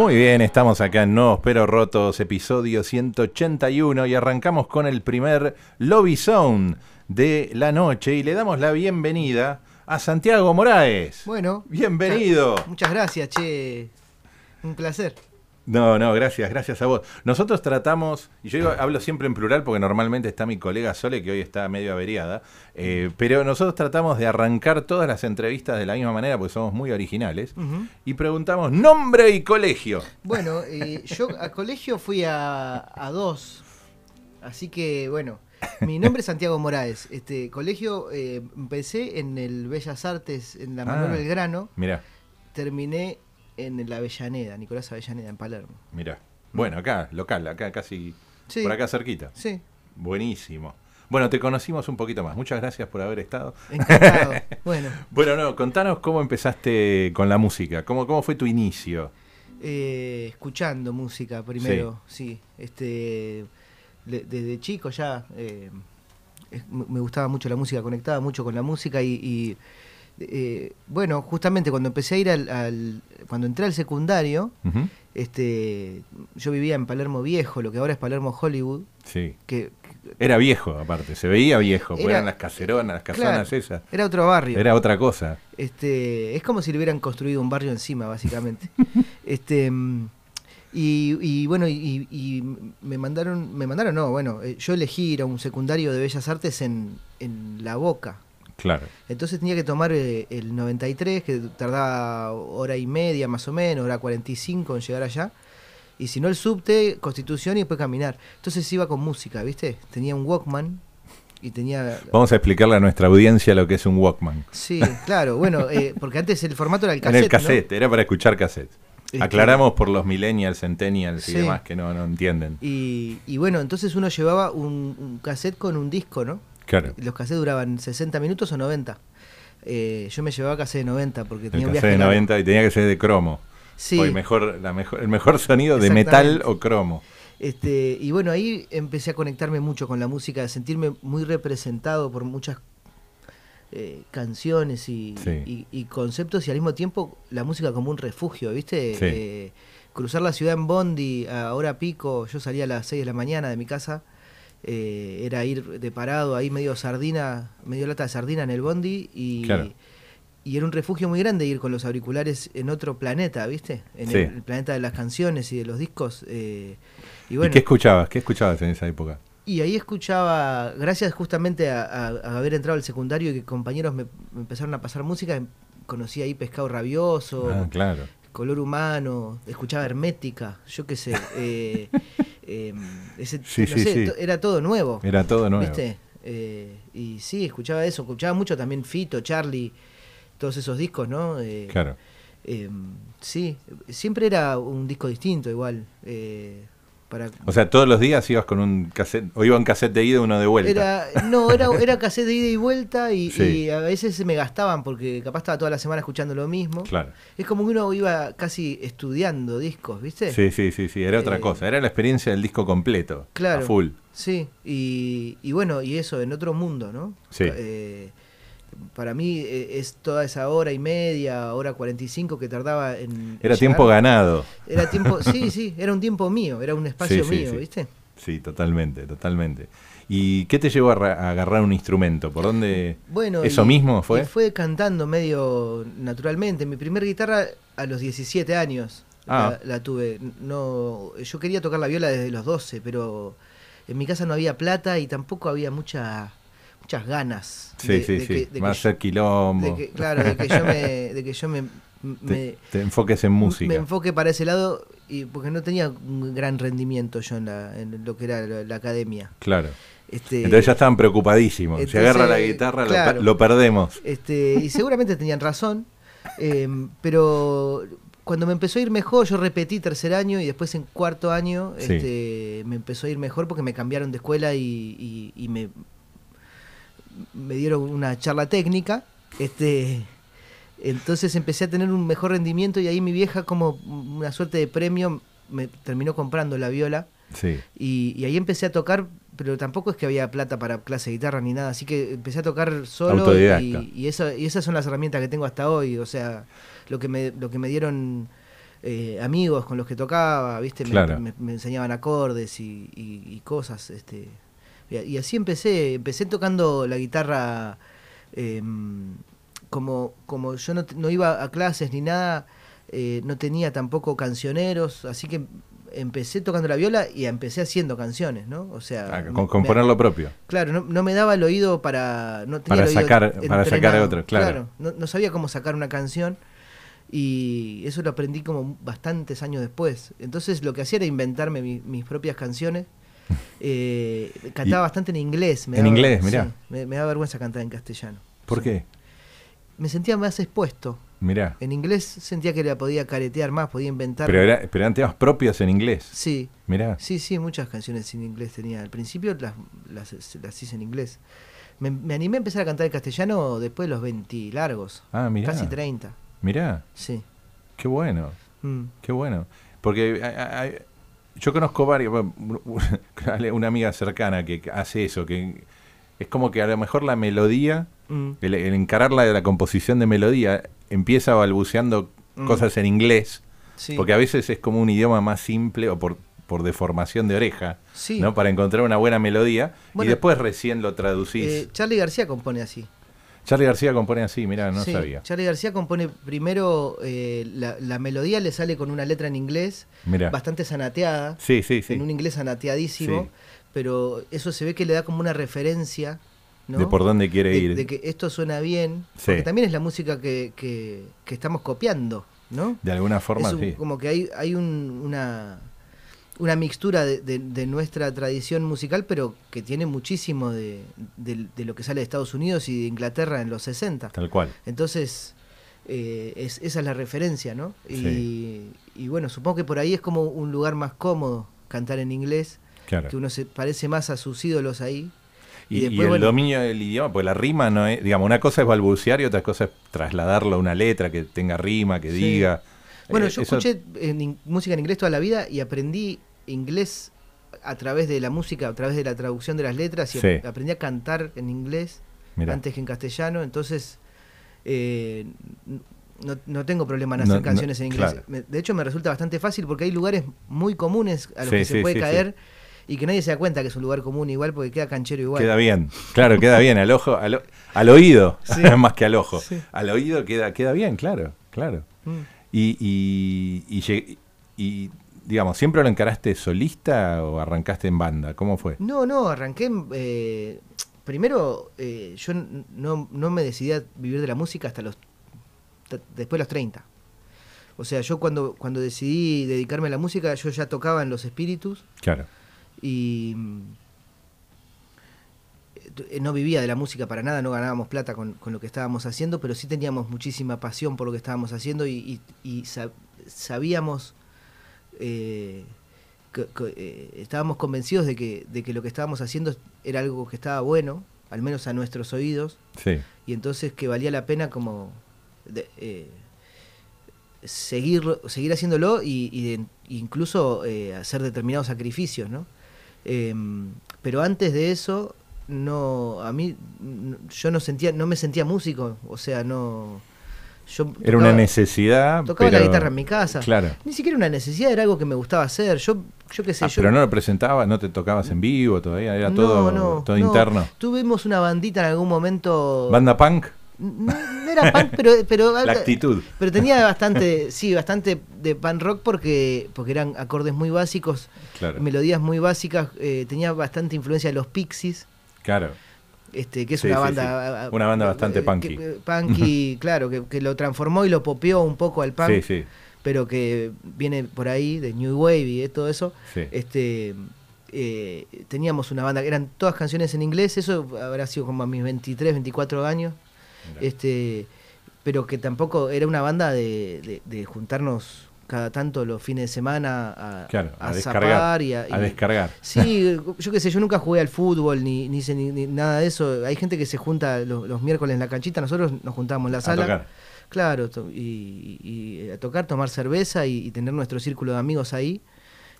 Muy bien, estamos acá en Nuevos Pero Rotos, episodio 181 y arrancamos con el primer Lobby Zone de la noche y le damos la bienvenida a Santiago Moraes. Bueno. Bienvenido. Muchas, muchas gracias, che. Un placer. No, no, gracias, gracias a vos. Nosotros tratamos, y yo digo- hablo siempre en plural porque normalmente está mi colega Sole, que hoy está medio averiada, eh, pero nosotros tratamos de arrancar todas las entrevistas de la misma manera porque somos muy originales y preguntamos nombre y colegio. Bueno, eh, yo a colegio fui a, a dos. Así que, bueno. Mi nombre es Santiago Moraes. Este colegio eh, empecé en el Bellas Artes, en la Manuel Ah. Belgrano. Mirá, Terminé en la Avellaneda, Nicolás Avellaneda, en Palermo. mirá. Bueno, acá, local, acá casi, Sí. por acá cerquita. Sí, Buenísimo. Bueno, te conocimos un poquito más. Muchas gracias por haber estado. encantado. bueno, Bueno, no, contanos cómo empezaste con la música. ¿Cómo, cómo fue tu inicio? eh, escuchando música primero, sí. Este, le- desde chico ya eh, me me gustaba mucho la música, conectaba mucho con la música y, y, eh, bueno, justamente cuando empecé a ir al, al- cuando entré al secundario, este, yo vivía en Palermo Viejo, lo que ahora es Palermo Hollywood, Sí. que Era viejo, aparte, se veía viejo, porque Era- eran las caseronas, las casonas claro, esas. era otro barrio. Era otra cosa. Este, es como si le hubieran construido un barrio encima, básicamente. este, y, y bueno, y, y me mandaron, me mandaron, no, bueno, eh, yo elegí ir a un secundario de Bellas Artes en, en La Boca. Claro. Entonces tenía que tomar eh, el 93, que tardaba hora y media más o menos, hora 45 en llegar allá. Y si no el subte, Constitución y después caminar. Entonces iba con música, ¿viste? Tenía un Walkman y tenía... Vamos a explicarle a nuestra audiencia lo que es un Walkman. Sí, claro, bueno, eh, porque antes el formato era el en cassette, el ¿no? cassette, era para escuchar cassette. Este- Aclaramos por los millennials, centennials y Sí. demás que no, no entienden. Y, y bueno, entonces uno llevaba un, un cassette con un disco, ¿no? Claro. Los cassettes duraban 60 minutos o 90. Eh, yo me llevaba cassette de 90 porque El tenía un viaje de largo. 90 y tenía que ser de cromo. Sí, Hoy mejor, la mejor, el mejor sonido de metal o cromo. este, y bueno, ahí empecé a conectarme mucho con la música, a sentirme muy representado por muchas eh, canciones y, Sí. y- y conceptos y al mismo tiempo la música como un refugio, ¿viste? Sí. Eh, cruzar la ciudad en Bondi a hora pico, yo salía a las 6 de la mañana de mi casa, eh, era ir de parado ahí medio sardina, medio lata de sardina en el Bondi y, Claro. y era un refugio muy grande ir con los auriculares en otro planeta, ¿viste? En Sí. el, el planeta de las canciones y de los discos. eh, y ¿Y bueno, qué escuchabas? ¿Qué escuchabas en esa época? y ahí escuchaba, gracias justamente a, a- a haber entrado al secundario y que compañeros me, me empezaron a pasar música, conocí ahí Pescado Rabioso, Ah, claro. Color Humano, escuchaba Hermética, yo qué sé. eh, em, ese- Sí, no sí, sé, sí. Era todo nuevo. Era todo nuevo. ¿Viste? Eh, y sí, escuchaba eso, escuchaba mucho también Fito, Charlie, todos esos discos, ¿no? Eh, Claro. eh, sí, siempre era un disco distinto igual. Para, O sea, todos los días ibas con un cassette, o iba un cassette de ida y uno de vuelta. era, no, era, era cassette de ida y vuelta y, Sí. y a veces se me gastaban porque capaz estaba toda la semana escuchando lo mismo. Claro. Es como que uno iba casi estudiando discos, ¿viste? Sí, sí, sí, sí, era otra Eh, cosa. Era la experiencia del disco completo. Claro. A full. Sí, y, y bueno, y eso, en otro mundo, ¿no? Sí. Eh, para mí eh, es toda esa hora y media, hora 45 que tardaba en... Era llegar. tiempo ganado. Era tiempo, sí, sí, era un tiempo mío, era un espacio Sí, mío, sí. ¿viste? Sí, totalmente, totalmente. ¿Y qué te llevó a, ra- a agarrar un instrumento? ¿Por dónde? Bueno, ¿Eso y- mismo fue? y fue cantando medio naturalmente. Mi primer guitarra a los 17 años Ah. la, la tuve. No, yo quería tocar la viola desde los 12, pero en mi casa no había plata y tampoco había mucha, muchas ganas. Sí, de- sí, de sí. que- de Va a que ser quilombo. yo- de que- claro, de que yo me, de que yo me, me- te, te enfoques en música. me enfoque para ese lado y porque no tenía un gran rendimiento yo en, la, en lo que era la, la academia. Claro. Este, Entonces ya estaban preocupadísimos. si entonces, agarra la guitarra, lo per- claro. lo, perdemos. Este, y seguramente tenían razón, eh, pero cuando me empezó a ir mejor, yo repetí tercer año y después en cuarto año este, me empezó a ir mejor porque me cambiaron de escuela y, me, me dieron una charla técnica. Este, entonces empecé a tener un mejor rendimiento y ahí mi vieja como una suerte de premio me terminó comprando la viola. Y, ahí empecé a tocar, pero tampoco es que había plata para clase de guitarra ni nada, así que empecé a tocar solo y, y, esas son las herramientas que tengo hasta hoy, o sea, lo que me, lo que me dieron eh, amigos con los que tocaba, ¿viste? Me, enseñaban acordes y, cosas, este y, así empecé, empecé tocando la guitarra em, como, como yo no, no, iba a clases ni nada, eh, no tenía tampoco cancioneros, así que empecé tocando la viola y empecé haciendo canciones, ¿no? O sea, ah, con, componer lo propio. Claro, no, no, me daba el oído para no para sacar para sacar otro, claro. no, no, sabía cómo sacar una canción y eso lo aprendí como bastantes años después. Entonces lo que hacía era inventarme mis propias canciones. Eh, cantaba bastante en inglés. en inglés, mirá. me, da vergüenza cantar en castellano. ¿Por qué? Me sentía más expuesto. Mirá. En inglés sentía que la podía caretear más, podía inventar. Pero, era, pero eran temas propios en inglés. Sí. Mirá. Sí, sí, muchas canciones en inglés tenía. Al principio las, las, hice en inglés. Me, animé a empezar a cantar en castellano después de los 20 largos. Ah, mirá. Casi 30. Mirá. Sí. Qué bueno. Mm. Qué bueno. Porque yo conozco varios, una amiga cercana que hace eso, que es como que a lo mejor la melodía, mm. el, encararla de la composición de melodía, empieza balbuceando mm. cosas en inglés, porque a veces es como un idioma más simple o por, por deformación de oreja, ¿no? Para encontrar una buena melodía y después recién lo traducís. Eh, Charlie García compone así. Charlie García compone así, mira, no sabía. Charlie García compone primero, eh, la, melodía le sale con una letra en inglés, bastante sanateada, sí, sí, sí. en un inglés sanateadísimo, pero eso se ve que le da como una referencia. ¿no? De por dónde quiere ir. De que esto suena bien, porque también es la música que, que, estamos copiando, ¿no? De alguna forma, sí. Como que hay, hay un, una una mixtura de, nuestra tradición musical, pero que tiene muchísimo de, lo que sale de Estados Unidos y de Inglaterra en los 60. Tal cual. Entonces, eh, es, esa es la referencia, ¿no? Y, bueno, supongo que por ahí es como un lugar más cómodo cantar en inglés, que uno se parece más a sus ídolos ahí. Y, el dominio del idioma, pues la rima no es, digamos, una cosa es balbucear y otra cosa es trasladarlo a una letra que tenga rima, que diga. Bueno, eh, yo escuché música en inglés toda la vida y aprendí inglés a través de la música, a través de la traducción de las letras, y aprendí a cantar en inglés antes que en castellano, entonces eh, no, tengo problema en hacer canciones en inglés. De hecho, me resulta bastante fácil porque hay lugares muy comunes a los que se puede caer y que nadie se da cuenta que es un lugar común igual porque queda canchero igual. Queda bien, claro, queda bien, al ojo, al, al oído, más que al ojo. Al oído queda, queda bien, claro, claro. Mm. Y, y, y, y, digamos, ¿siempre lo encaraste solista o arrancaste en banda? ¿Cómo fue? No, no, arranqué... Eh, primero, eh, yo no, no, me decidí a vivir de la música hasta los... después de los 30. O sea, yo cuando, cuando decidí dedicarme a la música, yo ya tocaba en Los Espíritus. Claro. Y eh, no vivía de la música para nada, no ganábamos plata con, con, lo que estábamos haciendo, pero sí teníamos muchísima pasión por lo que estábamos haciendo y, y sabíamos eh, eh, estábamos convencidos de que, de que lo que estábamos haciendo era algo que estaba bueno, al menos a nuestros oídos, y entonces que valía la pena como eh, seguir, seguir haciéndolo y, incluso hacer determinados sacrificios, ¿no? Em, pero antes de eso, no, a mí, yo no sentía, no me sentía músico, o sea, no era una necesidad. Tocaba la guitarra en mi casa. Claro. Ni siquiera una necesidad, era algo que me gustaba hacer. Yo, yo qué sé. Ah, yo, pero no lo presentaba, no te tocabas en vivo todavía, era todo, todo interno. Tuvimos una bandita en algún momento. ¿Banda punk? No, era punk, pero, pero la actitud. Pero tenía bastante, sí, bastante de punk rock porque, porque eran acordes muy básicos, melodías muy básicas, eh, tenía bastante influencia de los Pixies. Claro. Este, que es una banda una banda bastante eh, punky. punky claro que, lo transformó y lo popeó un poco al punk pero que viene por ahí de new wave y todo eso. Este eh, teníamos una banda eran todas canciones en inglés eso habrá sido como a mis 23 24 años. Este pero que tampoco era una banda de, de- de juntarnos cada tanto los fines de semana a, Claro, a, a descargar. y a, descargar. Sí, yo qué sé, yo nunca jugué al fútbol ni, ni, hice ni- ni nada de eso. Hay gente que se junta los, los miércoles en la canchita, nosotros nos juntábamos en la A sala. tocar. Claro, y, a tocar, tomar cerveza y, tener nuestro círculo de amigos ahí.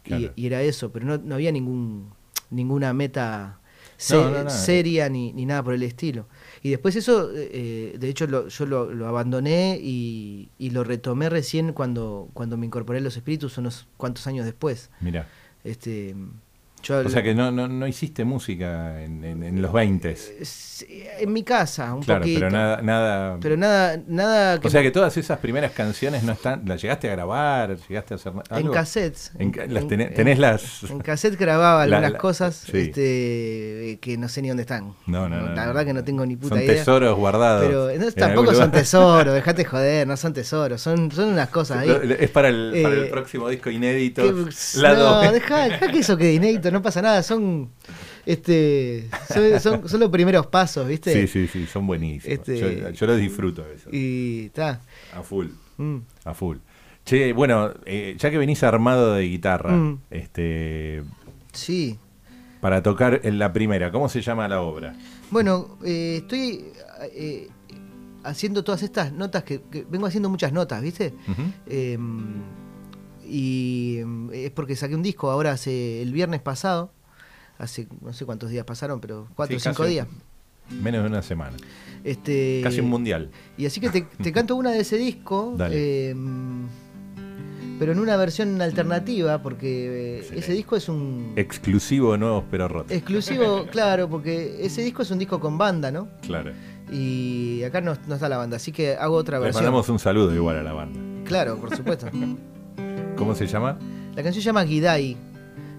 Y- Claro. Y, era eso, pero no, no había ningún ninguna meta se- No, no, no. seria ni, ni nada por el estilo. Y después eso, eh, de hecho, lo- yo lo, lo abandoné y, y lo retomé recién cuando, cuando me incorporé a los espíritus, unos cuantos años después. Mira. Este, yo O sea que no, no, no hiciste música en, en- en los 20. Sí, en mi casa, un Claro, poquito. pero nada, nada. Pero nada, nada que o sea que todas esas primeras canciones no están. ¿Las llegaste a grabar? ¿Llegaste a hacer na- en algo? cassettes. En las En- tenés, en- tenés las. En cassette grababa algunas la- cosas sí. este, que no sé ni dónde están. No, no, no, La verdad que no tengo ni puta Son idea. tesoros guardados. Pero tampoco son tesoros, dejate joder, no son tesoros, son, son unas cosas ahí. Es para el, para el Eh, próximo disco inédito. que- lado no, deja, deja que eso quede inédito, no pasa nada, son este son, son, son los primeros pasos, ¿viste? Sí, sí, sí, son buenísimos. Este- Yo, yo los disfruto eso. Y está. A full. mm. A full. Che, bueno, eh, ya que venís armado de guitarra, Mm. este, Sí. para tocar en la primera, ¿cómo se llama la obra? Bueno, eh, estoy eh, haciendo todas estas notas que, que vengo haciendo muchas notas, ¿viste? Eh, y eh, es porque saqué un disco ahora hace el viernes pasado, hace no sé cuántos días pasaron, pero cuatro Sí, o cinco días. Menos de una semana. Este, Casi un mundial. Y así que te, te canto una de ese disco, Dale. eh, pero en una versión alternativa, porque eh, Excelente. ese disco es un Exclusivo Nuevos Pero Rotos. exclusivo, claro, porque ese disco es un disco con banda, ¿no? Claro. Y acá no, no está la banda, así que hago otra Les versión. mandamos un saludo igual a la banda. Claro, por supuesto. ¿Cómo se llama? La canción se llama Guidai.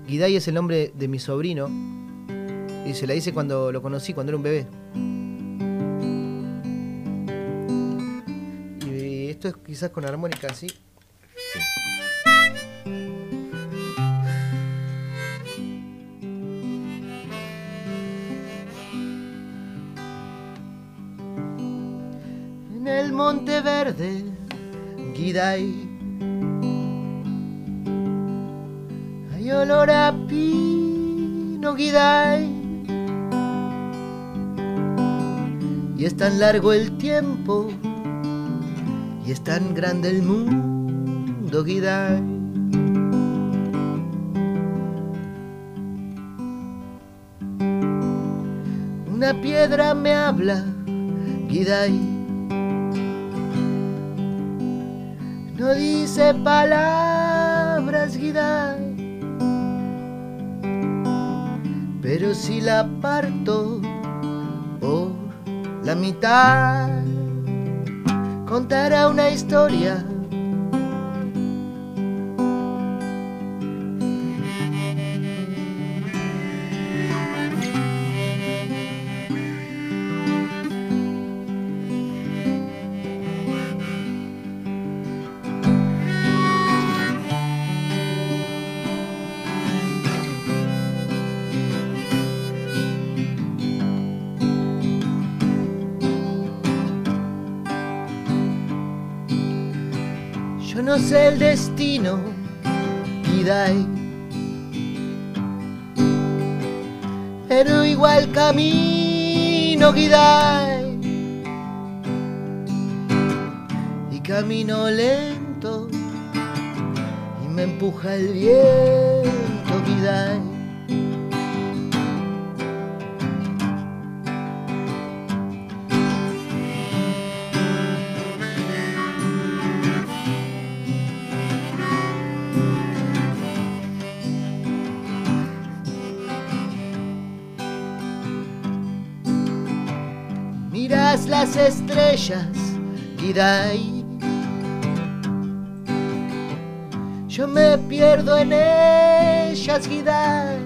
Guidai es el nombre de mi sobrino. Y se la hice cuando lo conocí, cuando era un bebé. Y esto es quizás con armónica así. En el monte verde, Guidai. Olor a pino. Y es tan largo el tiempo, y es tan grande el mundo, Guidai. Una piedra me habla, Guidai. No dice palabras, Guidai. Pero si la parto por la mitad, contará una historia. Sé el destino, Kidai. Pero igual camino, Kidai. Y camino lento. Y me empuja el viento, Kidai. Las estrellas, Kidai. Yo me pierdo en ellas, Kidai.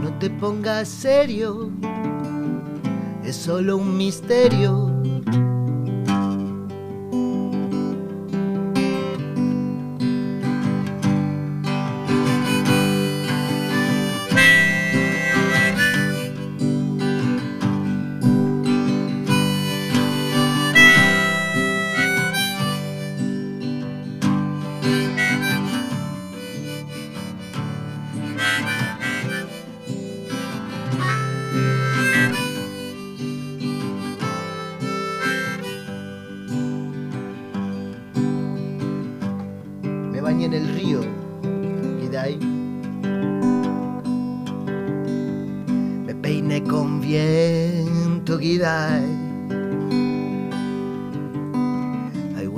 No te pongas serio, es solo un misterio.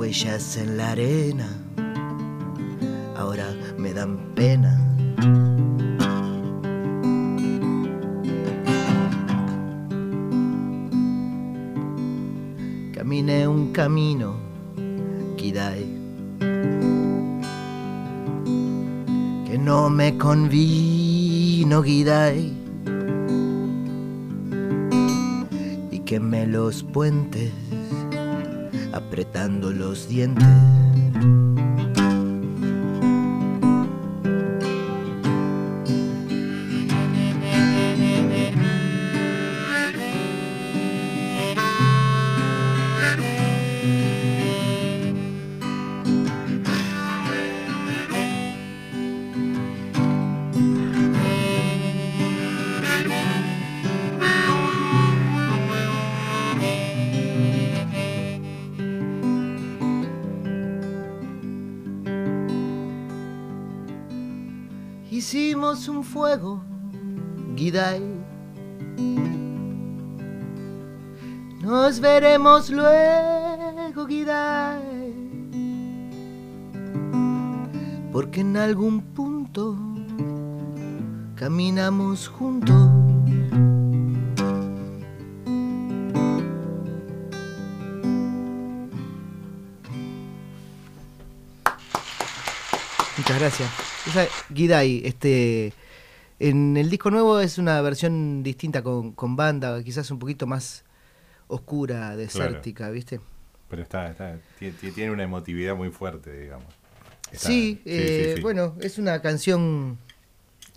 Huellas en la arena, ahora me dan pena. Caminé un camino, Kidai, que no me convino, Kidai, y quemé los puentes apretando los dientes. Nos veremos luego, Gidai. Porque en algún punto caminamos juntos. Muchas gracias. Esa Gidai, este, en el disco nuevo es una versión distinta con banda, quizás un poquito más oscura, desértica, ¿viste? Pero está, está, tie- tie- tiene una emotividad muy fuerte, digamos. Está- Sí, eh, bueno, es una canción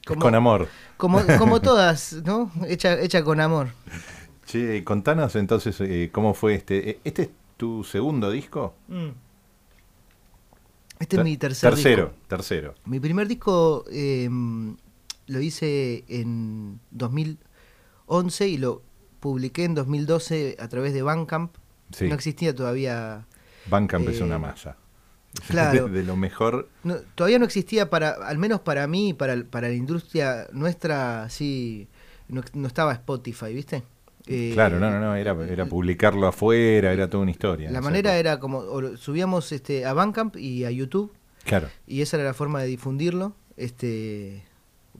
Es con amor. Como, como todas, ¿no? Hecha, hecha con amor. Che, contanos entonces eh, cómo fue este. eh, ¿Este es tu segundo disco? Este es mi tercer Tercero, disco. tercero. Mi primer disco eh, lo hice en 2011 y lo publiqué en 2012 a través de Bandcamp. Sí. No existía todavía. Bandcamp es eh, una masa. claro. De, de lo mejor. no- todavía no existía para, al menos para mí, para, para la industria nuestra, sí, no, no estaba Spotify, ¿viste? Eh, Claro, no, no, no. Era, era publicarlo afuera, era toda una historia. La manera era como, subíamos este, a Bandcamp y a YouTube, Claro. y esa era la forma de difundirlo, este,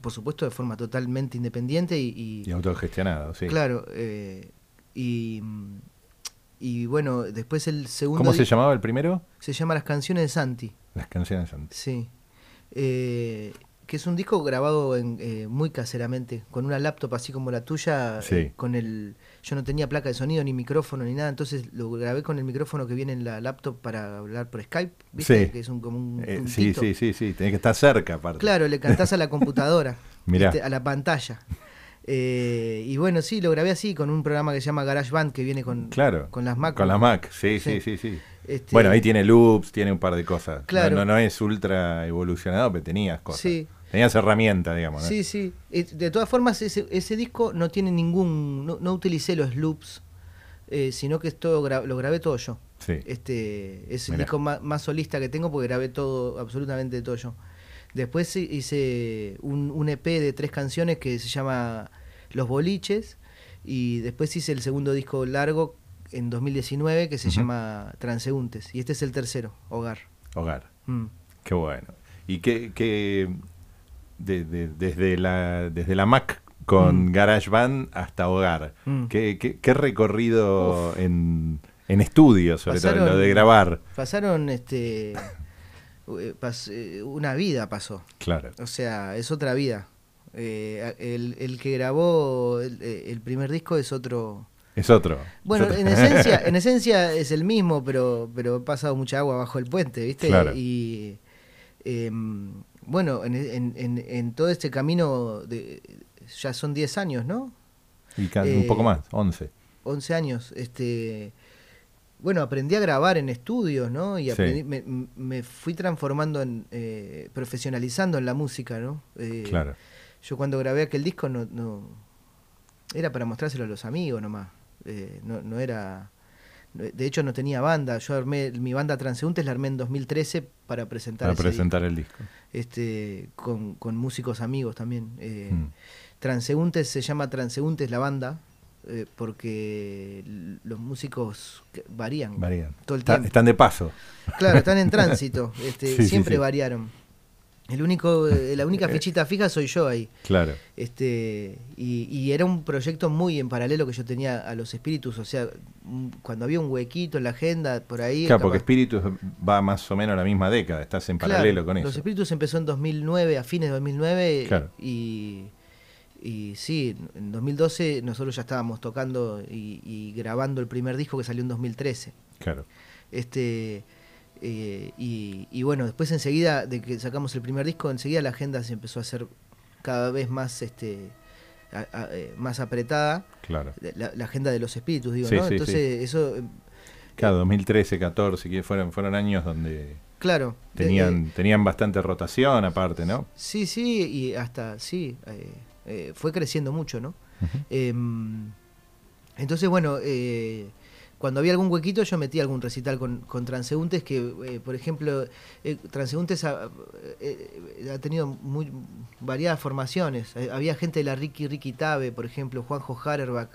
por supuesto de forma totalmente independiente y, y- Y autogestionado, sí. claro, eh, y, y bueno, después el segundo ¿Cómo se llamaba el primero? se llama Las canciones de Santi, Las canciones son. sí, Eh, que es un disco grabado en, eh, muy caseramente, con una laptop así como la tuya, Sí. eh, con el, yo no tenía placa de sonido ni micrófono ni nada, entonces lo grabé con el micrófono que viene en la laptop para hablar por Skype, ¿viste? Sí. Que es un, como un, Eh, sí, sí, sí, sí. Tenés que estar cerca, aparte. Claro, le cantás a la computadora, Mirá. a la pantalla. Eh, y bueno, sí, lo grabé así con un programa que se llama GarageBand que viene con, Claro. con las Mac. Con las Mac, sí, Sí. sí, sí. Este, Bueno, ahí tiene loops, tiene un par de cosas. No- Claro. No, no, es ultra evolucionado, pero tenías cosas. Sí. Tenías herramientas, digamos. ¿no? Sí, sí. De todas formas, ese, ese disco no tiene ningún. No, no utilicé los loops, eh, sino que es todo gra- lo grabé todo yo. Sí. Este es el disco más, más solista que tengo porque grabé todo, absolutamente todo yo. Después hi- hice un, un EP de tres canciones que se llama Los Boliches. Y después hice el segundo disco largo en 2019 que se llama Transeúntes. Y este es el tercero, Hogar. Hogar. Mm. Qué bueno. ¿Y qué, qué de- de- desde, la, desde la Mac con Mm. GarageBand hasta Hogar? Mm. ¿Qué, qué, qué recorrido en, en estudio, sobre todo, en lo de grabar? Pasaron este eh, pas- eh, una vida pasó. Claro. O sea, es otra vida. Eh, el, el que grabó el, eh, el primer disco es otro. Es otro. Bueno, Es otro. en esencia, en esencia es el mismo, pero, pero ha pasado mucha agua bajo el puente, ¿viste? Claro. Y em, bueno, en, en- en- en todo este camino de, ya son 10 años, ¿no? Y eh, un poco más, 11. 11 años, este bueno, aprendí a grabar en estudios, ¿no? Y Sí. aprendí- me, me fui transformando en, eh, profesionalizando en la música, ¿no? Eh, Claro. Yo cuando grabé aquel disco no, no, era para mostrárselo a los amigos nomás. Eh, no, no era de hecho, no tenía banda. Yo armé mi banda Transeúntes, la armé en 2013 para presentar, para presentar el disco. Este, con, con músicos amigos también. Eh, Mm. Transeúntes se llama Transeúntes la banda eh, porque los músicos varían Varían. todo el Está- tiempo. están de paso. Claro, están en tránsito. Este, Sí, sí, siempre sí. variaron. El único, eh, la única fichita fija soy yo ahí. Claro. Este, y, y era un proyecto muy en paralelo que yo tenía a los espíritus, o sea, cuando había un huequito en la agenda por ahí. Claro, porque Espíritus va más o menos a la misma década, estás en Claro, paralelo con Los eso. espíritus empezó en 2009, a fines de 2009, Claro. y, y sí, en 2012 nosotros ya estábamos tocando y, y grabando el primer disco que salió en 2013. Claro. Este, eh, y, y bueno, después enseguida de que sacamos el primer disco, enseguida la agenda se empezó a hacer cada vez más, este, a- a- eh, más apretada. Claro. La, la agenda de los espíritus, digo, Sí, ¿no? sí, Entonces, eso, eh, Claro, 2013, 14, que fueron, fueron años donde claro. tenían, tenían bastante rotación aparte, ¿no? sí, sí, y hasta, sí, fue creciendo mucho, ¿no? Em, entonces, bueno, eh, cuando había algún huequito yo metía algún recital con, transeúntes que, eh, por ejemplo, eh, transeúntes ha, eh, tenido muy variadas formaciones. Eh, había gente de la Ricky Ricky Tabe, por ejemplo, Juanjo Harerbach,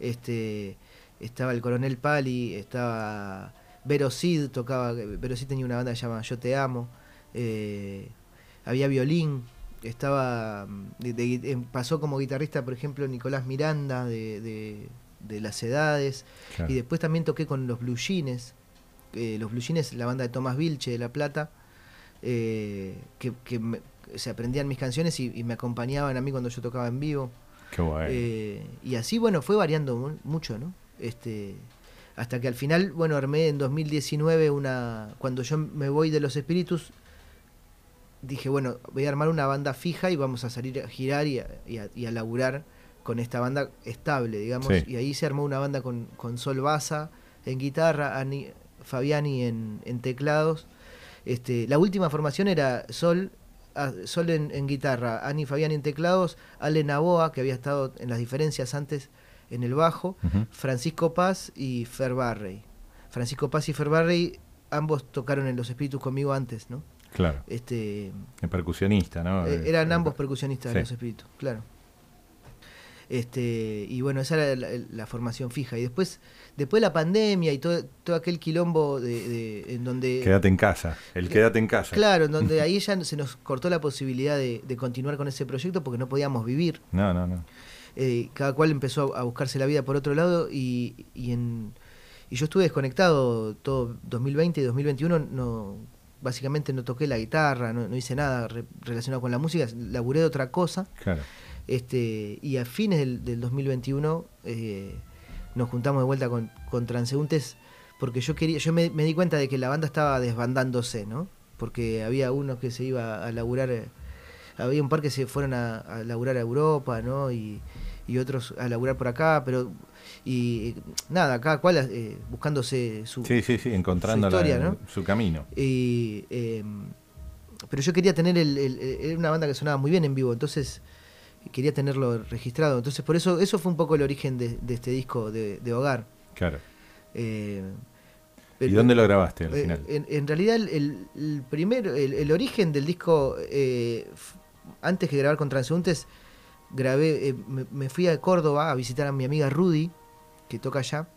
este, estaba el Coronel Pali, estaba Vero Cid, tocaba, Vero Cid tenía una banda que se llama Yo Te Amo, había violín, estaba mm, pasó como guitarrista, por ejemplo, Nicolás Miranda de- de Las Edades, Claro. y después también toqué con los Blue Jeans, eh, los Blue Jeans, la banda de Tomás Vilche de La Plata, eh, que, que me- se aprendían mis canciones y, y me acompañaban a mí cuando yo tocaba en vivo. Qué bueno. Eh, y así, bueno, fue variando mu- mucho, ¿no? Este, hasta que al final, bueno, armé en 2019 una... Cuando yo me voy de los espíritus, dije, bueno, voy a armar una banda fija y vamos a salir a girar y a, y a- y a laburar con esta banda estable, digamos. Sí. Y ahí se armó una banda con, con Sol Baza en guitarra, Ani, Fabiani en, en teclados. Este, la última formación era Sol, ah, Sol en, en guitarra, Ani Fabiani en teclados, Ale Naboa, que había estado en las diferencias antes en el bajo. Francisco Paz y Fer Barrey. Francisco Paz y Fer Barrey, ambos tocaron en Los Espíritus conmigo antes, ¿no? Claro. Este, El percusionista, ¿no? eh, eran ambos percusionistas de sí. Los Espíritus, claro. Este, y bueno, esa era la, la formación fija. Y después, después de la pandemia y todo, todo aquel quilombo de, de- en donde... Quédate en casa. El quédate en casa. Claro, en donde ahí ya se nos cortó la posibilidad de, de continuar con ese proyecto porque no podíamos vivir. No, no, no. Eh, cada cual empezó a, a buscarse la vida por otro lado y, y, en, y yo estuve desconectado todo 2020 y 2021. No, básicamente no toqué la guitarra, no, no hice nada re- relacionado con la música, laburé de otra cosa. Claro. Este, y a fines del, del 2021 eh, nos juntamos de vuelta con, con transeúntes porque yo quería, yo me, me di cuenta de que la banda estaba desbandándose, ¿no? Porque había uno que se iba a laburar, eh, había un par que se fueron a, a laburar a Europa, ¿no? Y, y otros a laburar por acá, pero y eh, nada, cada cual eh, buscándose su, Sí, sí, sí, encontrando Su historia, la- ¿no? su camino. y, eh, pero yo quería tener el, el- el- una banda que sonaba muy bien en vivo, entonces quería tenerlo registrado. Entonces por eso eso fue un poco el origen de, de este disco de, de Hogar. Claro. Eh, ¿Y dónde lo grabaste al eh, final? En, en realidad el, el- el primero, el, el origen del disco, eh, antes que grabar con Transeúntes, grabé, eh, me, me fui a Córdoba a visitar a mi amiga Rudy, que toca allá.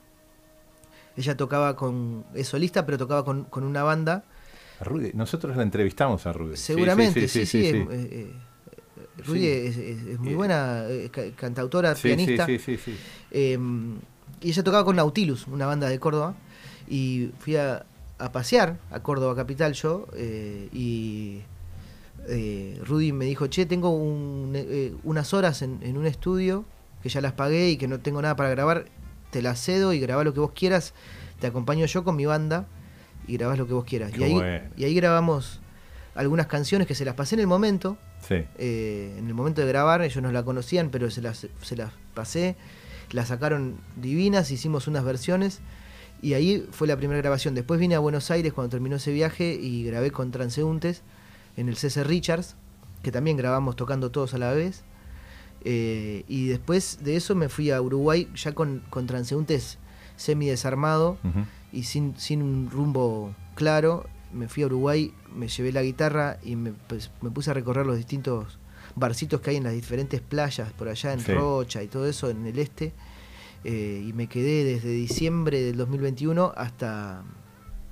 Ella tocaba con, es solista, pero tocaba con, con una banda. A Rudy. Nosotros la entrevistamos a Rudy. Seguramente, sí, sí. sí, sí. eh, Rudy Sí. es, muy Eh, buena eh, ca- cantautora, pianista. Sí, sí, sí. Eh, y ella tocaba con Nautilus, una banda de Córdoba. Y fui a, a pasear a Córdoba Capital yo. eh, y eh, Rudy me dijo, che, tengo un, unas horas en, en un estudio que ya las pagué y que no tengo nada para grabar. Te las cedo y grabá lo que vos quieras. Te acompaño yo con mi banda y grabás lo que vos quieras. Y ahí, bueno. y ahí grabamos algunas canciones que se las pasé en el momento. Sí. Eh, en el momento de grabar, ellos no la conocían, pero se las, se las pasé, las sacaron divinas, hicimos unas versiones y ahí fue la primera grabación. Después vine a Buenos Aires cuando terminó ese viaje y grabé con Transeúntes en el CC Richards, que también grabamos tocando todos a la vez. Eh, y después de eso me fui a Uruguay ya con, con transeúntes semi desarmado y sin, sin un rumbo claro. Me fui a Uruguay, me llevé la guitarra y me, pues, me puse a recorrer los distintos barcitos que hay en las diferentes playas por allá en Sí. Rocha y todo eso en el este. Eh, y me quedé desde diciembre del 2021 hasta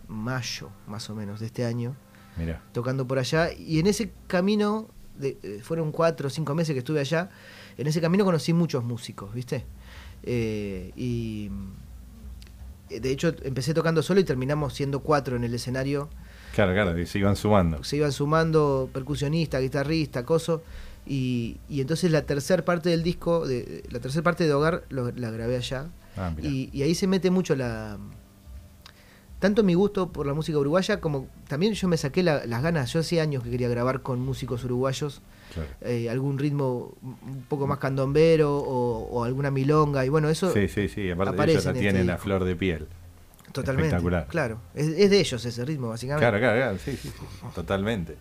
mayo, más o menos, de este año, Mira. tocando por allá. Y en ese camino, de- eh, fueron cuatro o cinco meses que estuve allá, en ese camino conocí muchos músicos, ¿viste? Eh, y de hecho empecé tocando solo y terminamos siendo cuatro en el escenario. Claro, claro, y se iban sumando. Se iban sumando percusionista, guitarrista, coso. Y, y entonces la tercera parte del disco, de, la tercera parte de Hogar, lo- la grabé allá. Ah. Y, y ahí se mete mucho la. Tanto mi gusto por la música uruguaya, como también yo me saqué la- las ganas. Yo hace años que quería grabar con músicos uruguayos Claro. eh, algún ritmo un poco más candombero o, o alguna milonga. Y bueno, eso Sí, sí, sí. Aparte ellos la en este tienen a disco. flor de piel. Totalmente. espectacular. Claro, es, es de ellos ese ritmo, básicamente. Claro, claro, claro, sí, sí, sí, totalmente.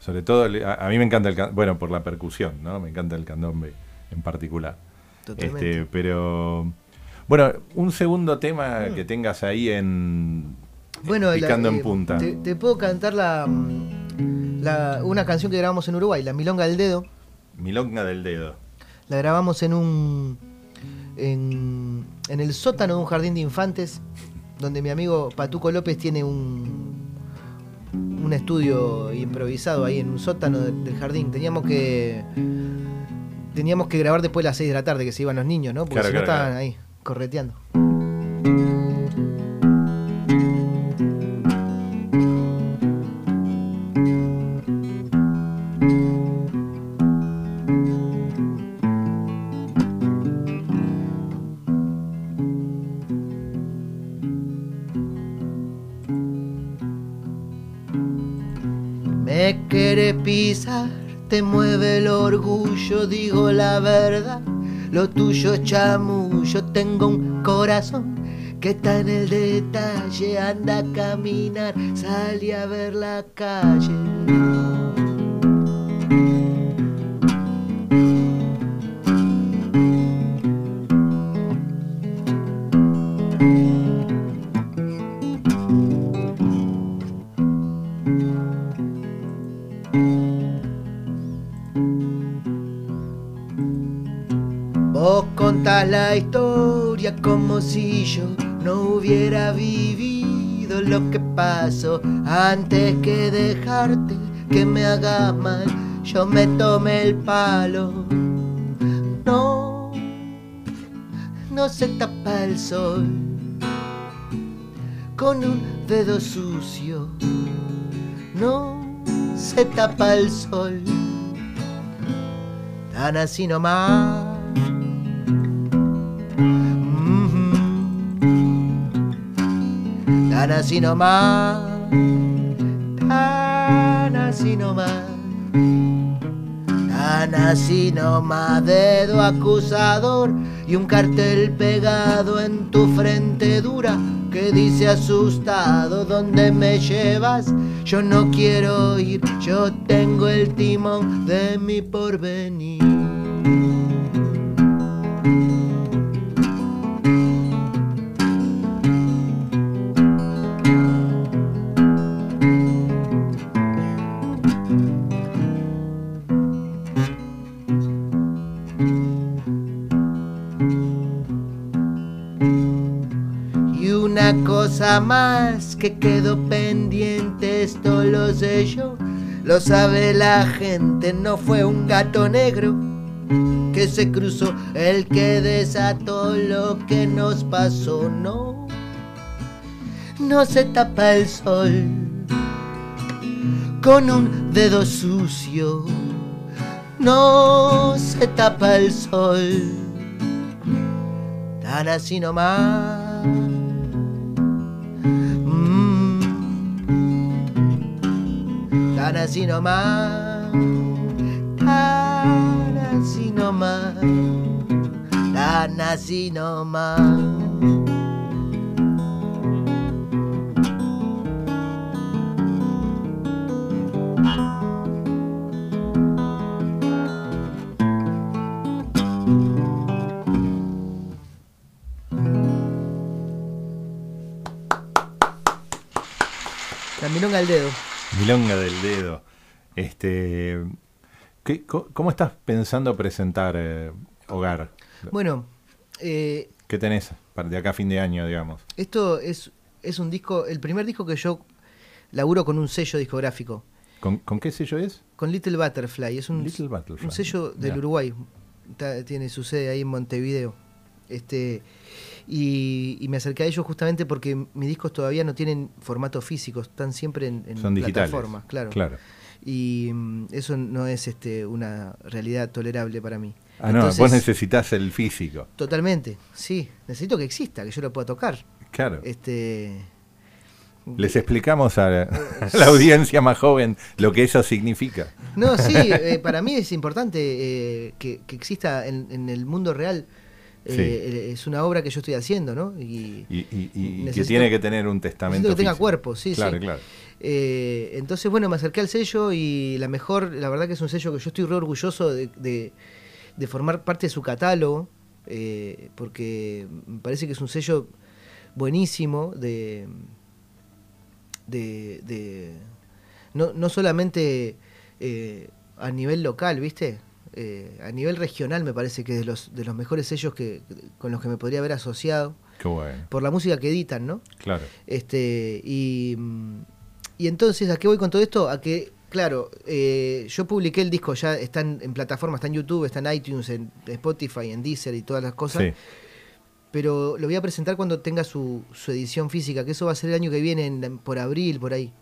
Sobre todo, a, a mí me encanta el bueno, por la percusión, ¿no? Me encanta el candombe en particular. Totalmente. Este, pero bueno, un segundo tema que tengas ahí en Bueno, la- picando en eh, punta. Te, te puedo cantar la, mm, la- una canción que grabamos en Uruguay, La Milonga del Dedo. Milonga del dedo. La grabamos en un. En, en el sótano de un jardín de infantes, donde mi amigo Patuco López tiene un. Un estudio improvisado ahí en un sótano de- del jardín. Teníamos que. Teníamos que grabar después de las 6 de la tarde, que se iban los niños, ¿no? Porque Claro, si no estaban claro. ahí, correteando. Lo tuyo es chamullo, tengo un corazón que está en el detalle. Anda a caminar, sale a ver la calle. Antes que dejarte que me haga mal. Yo me tomé el palo. No, no se tapa el sol con un dedo sucio. No se tapa el sol tan así nomás. Tan así nomás, tan así nomás, tan así nomás, dedo acusador y un cartel pegado en tu frente dura que dice asustado, ¿dónde me llevas? Yo no quiero ir, yo tengo el timón de mi porvenir. Más que quedó pendiente, esto lo sé yo, lo sabe la gente, no fue un gato negro que se cruzó el que desató lo que nos pasó, no, no se tapa el sol con un dedo sucio, no se tapa el sol tan así nomás. así nomás, tan así nomás, tan así nomás. al dedo. Milonga del dedo. Este, ¿qué, co- ¿Cómo estás pensando presentar eh, Hogar? Bueno, eh, ¿Qué tenés para de acá a fin de año, digamos? esto es, es un disco, el primer disco que yo laburo con un sello discográfico, ¿Con, con qué sello es? con Little Butterfly. Es un, Little Butterfly. un sello del. Uruguay. Está- tiene su sede ahí en Montevideo. Este, y, y me acerqué a ellos justamente porque mis discos todavía no tienen formato físico, están siempre en, en Son plataformas, claro. Claro. Y mm, eso no es este, una realidad tolerable para mí. Ah, no, vos necesitas el físico. Totalmente, sí. Necesito que exista, que yo lo pueda tocar. Claro. Este, Les explicamos a la, a la audiencia más joven lo que eso significa. No, sí, eh, para mí es importante eh, que, que exista en, en el mundo real. Eh, Sí. eh, Es una obra que yo estoy haciendo, ¿no? Y, Y, y- y que tiene que tener un testamento. que tenga físico. cuerpo, sí, claro, sí. Claro, eh, entonces, bueno, me acerqué al sello y la mejor, la verdad que es un sello que yo estoy re orgulloso de, de- de formar parte de su catálogo, eh, porque me parece que es un sello buenísimo de... de, de- no, no solamente eh, a nivel local, ¿viste? Eh, a nivel regional me parece que es de los, de los mejores sellos que, con los que me podría haber asociado, Qué bueno. por la música que editan, ¿no? Claro. Este, y, mm, y entonces, ¿a qué voy con todo esto? A que, claro, eh, yo publiqué el disco, ya está en, en plataformas, está en YouTube, está en iTunes, en Spotify, en Deezer y todas las cosas. Sí. Pero lo voy a presentar cuando tenga su, su edición física, que eso va a ser el año que viene, en- por abril, por ahí.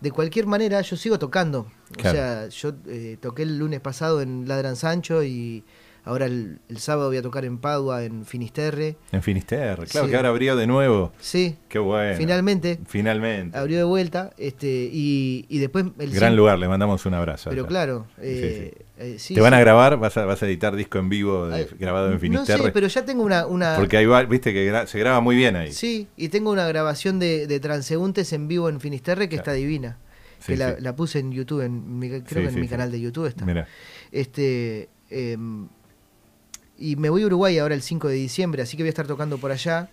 De cualquier manera, yo sigo tocando. Claro. O sea, yo eh, toqué el lunes pasado en Ladran Sancho y ahora el, el sábado voy a tocar en Padua, en Finisterre. En Finisterre. Claro Sí. que ahora abrió de nuevo. Sí, Qué bueno. finalmente Finalmente. abrió de vuelta. este Y, y después el Gran lugar, le mandamos un abrazo. Pero allá. claro, Sí, eh, eh, sí, ¿Te van a grabar? ¿Vas a, vas a editar disco en vivo de- Ay, grabado en No Finisterre? sé, pero ya tengo una... una Porque ahí va, viste que gra- se graba muy bien ahí. Sí, y tengo una grabación de, de transeúntes en vivo en Finisterre que Claro. está divina. Sí, que la, la puse en YouTube, en mi- creo que en mi canal de YouTube está. Mira. Este, em, y me voy a Uruguay ahora el 5 de diciembre, así que voy a estar tocando por allá.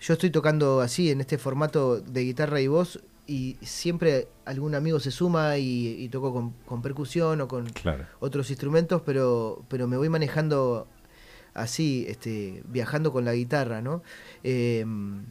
Yo estoy tocando así, en este formato de guitarra y voz, y siempre algún amigo se suma y, y toco con, con percusión o con Claro. otros instrumentos, pero, pero me voy manejando así, este, viajando con la guitarra, ¿no? Em,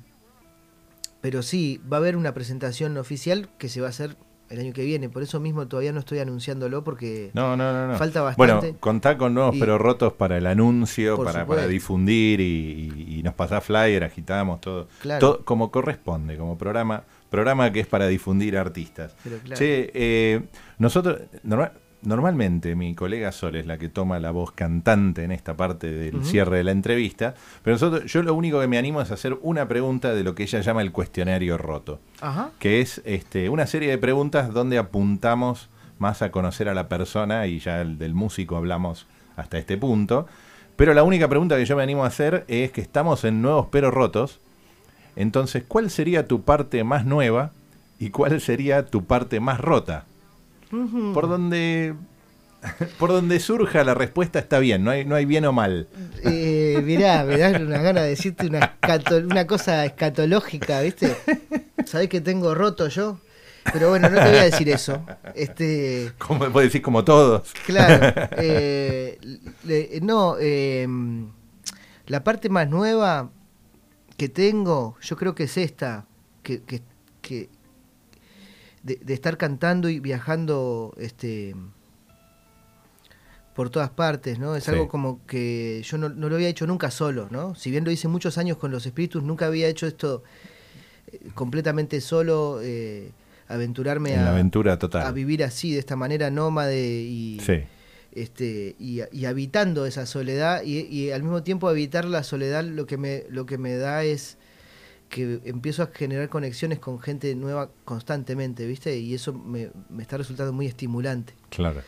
pero sí, va a haber una presentación oficial que se va a hacer el año que viene, por eso mismo todavía no estoy anunciándolo porque... No, no, no, no. Falta bastante. Bueno, contá con nuevos Y- pero rotos para el anuncio, para, para difundir y, y- y nos pasás flyer, agitamos todo. Claro. Todo como corresponde, como programa programa que es para difundir artistas. Pero claro. Che, eh, nosotros, norma- normalmente mi colega Sol es la que toma la voz cantante en esta parte del cierre de la entrevista, pero nosotros, yo lo único que me animo es hacer una pregunta de lo que ella llama el cuestionario roto Ajá. que es este, una serie de preguntas donde apuntamos más a conocer a la persona y ya el del músico hablamos hasta este punto. Pero la única pregunta que yo me animo a hacer es que estamos en nuevos pero rotos. Entonces, ¿cuál sería tu parte más nueva y cuál sería tu parte más rota? Por donde por donde surja la respuesta está bien, no hay, no hay bien o mal. Eh, mirá, me da una gana de decirte una, una cosa escatológica, ¿viste? ¿Sabés que tengo roto yo? Pero bueno, no te voy a decir eso. Este, Como puedes decir como todos. claro. eh, le- no, eh, la parte más nueva que tengo, yo creo que es esta, que, que, que de, de estar cantando y viajando, este por todas partes, ¿no? Es Sí. algo como que yo no, no lo había hecho nunca solo, ¿no? Si bien lo hice muchos años con los espíritus, nunca había hecho esto eh, completamente solo, eh, aventurarme En la a, aventura total. a vivir así, de esta manera nómade y, Sí. este, y, y habitando esa soledad y, y al mismo tiempo habitar la soledad lo que me, lo que me da es que empiezo a generar conexiones con gente nueva constantemente, ¿viste? Y eso me, me está resultando muy estimulante. Claro.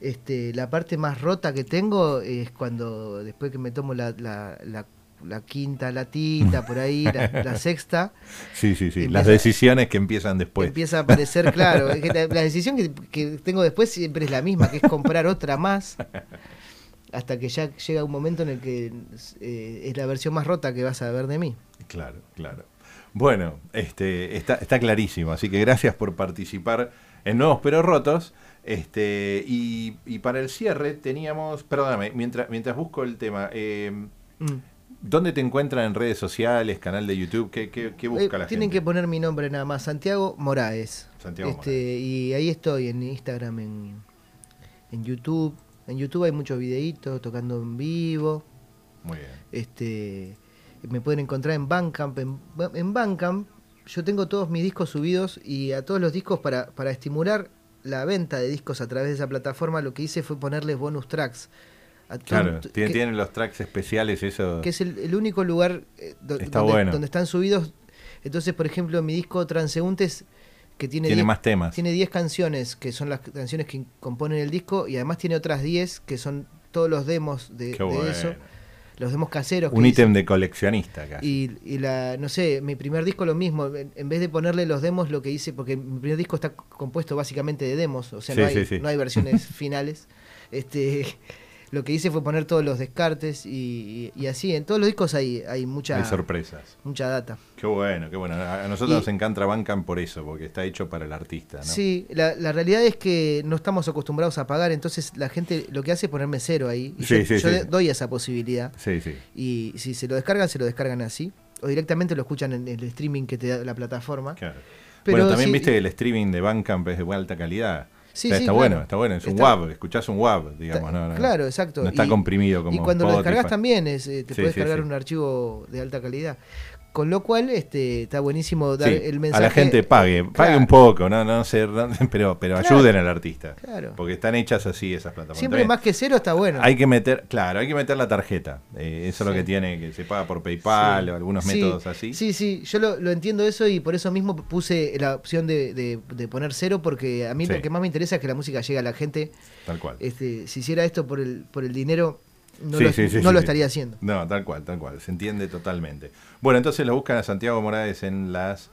Este, la parte más rota que tengo es cuando después que me tomo la, la, la, la quinta latita, por ahí, la, sexta, Sí, sí, sí. Empieza- Las decisiones que empiezan después. empieza a aparecer, claro, es que la, la decisión que, que tengo después siempre es la misma, que es comprar otra más, hasta que ya llega un momento en el que eh, es la versión más rota que vas a ver de mí. Claro, claro. Bueno, este, está, está clarísimo, así que gracias por participar en Nuevos Pero Rotos. Este, y, y para el cierre teníamos, perdóname, mientras, mientras busco el tema, eh, Mm. ¿dónde te encuentran en redes sociales, canal de YouTube? ¿Qué, qué, qué busca Eh, la tienen gente? que poner mi nombre nada más, Santiago Moraes. Santiago este, Moraes. Y ahí estoy, en Instagram, en, en YouTube. En YouTube hay muchos videitos tocando en vivo. Muy bien. Este, me pueden encontrar en Bandcamp. En, en Bandcamp yo tengo todos mis discos subidos y a todos los discos para, para estimular la venta de discos a través de esa plataforma lo que hice fue ponerles bonus tracks. Claro, que- tienen los tracks especiales, eso. que es el, el único lugar eh, do- Está donde, bueno. donde están subidos. Entonces, por ejemplo, mi disco Transeúntes, que tiene Tiene 10 más temas. tiene 10 canciones, que son las canciones que componen el disco, y además tiene otras 10 que son todos los demos de, Qué de bueno. eso, los demos caseros. Un ítem de coleccionista casi. Y, y la, no sé, mi primer disco lo mismo, en, en vez de ponerle los demos, lo que hice, porque mi primer disco está compuesto básicamente de demos, o sea, Sí, no, hay, sí, sí. no hay versiones finales. Este, lo que hice fue poner todos los descartes y, y- y así, en todos los discos hay, hay mucha, Hay sorpresas. mucha data. Qué bueno, qué bueno. A nosotros Y- nos encanta Bandcamp por eso, porque está hecho para el artista, ¿no? Sí, la, la realidad es que no estamos acostumbrados a pagar, entonces la gente lo que hace es ponerme cero ahí. Y Sí, yo, sí, yo sí. doy esa posibilidad. Sí, sí. Y si se lo descargan, se lo descargan así. O directamente lo escuchan en el streaming que te da la plataforma. Claro. Pero bueno, también sí- viste que el streaming de Bandcamp es de alta calidad. Sí, O sea, sí, está claro. bueno, está bueno. Es un Está- WAV, escuchás un WAV, digamos. Ta- no, no, claro, exacto. No está Y- comprimido como Y cuando lo descargas también es, eh, te Sí, puedes cargar un archivo de alta calidad. Con lo cual este, está buenísimo dar Sí, el mensaje. a la gente pague, pague un poco, no, no sé, pero, pero Claro. ayuden al artista. Claro. Porque están hechas así esas plataformas. Siempre más que cero está bueno. Hay que meter, claro, hay que meter la tarjeta. Eh, eso es lo que tiene, que se paga por PayPal Sí. o algunos métodos así. Sí, sí, yo lo, lo entiendo eso y por eso mismo puse la opción de, de- de poner cero porque a mí lo que más me interesa es que la música llegue a la gente. Tal cual. Este, si hiciera esto por el, por el dinero, no, Sí, lo, sí, sí, no sí, lo sí. estaría haciendo. No, tal cual, tal cual. Se entiende totalmente. Bueno, entonces lo buscan a Santiago Morales en las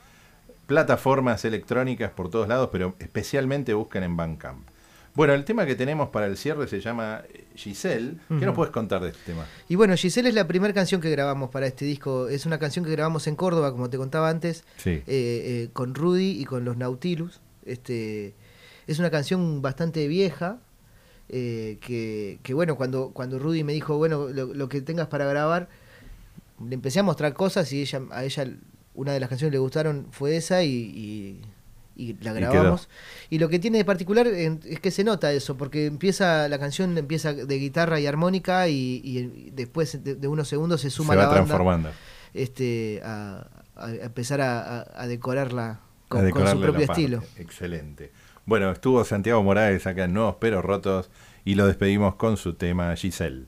plataformas electrónicas por todos lados, pero especialmente buscan en Bandcamp. Bueno, el tema que tenemos para el cierre se llama eh, Giselle. ¿Qué nos puedes contar de este tema? Y bueno, Giselle es la primera canción que grabamos para este disco. Es una canción que grabamos en Córdoba, como te contaba antes, eh, eh, con Rudy y con los Nautilus. Este, es una canción bastante vieja, eh, que, que bueno, cuando, cuando Rudy me dijo, bueno, lo, lo que tengas para grabar, le empecé a mostrar cosas y ella, a ella una de las canciones que le gustaron fue esa y, y- y la grabamos. Y, lo que tiene de particular es que se nota eso, porque empieza la canción empieza de guitarra y armónica y, después de, de unos segundos se suma se va la banda transformando. este, a, empezar a, decorarla con, su propio estilo. Excelente. Bueno, estuvo Santiago Morales acá en Nuevos Pero Rotos y lo despedimos con su tema Giselle.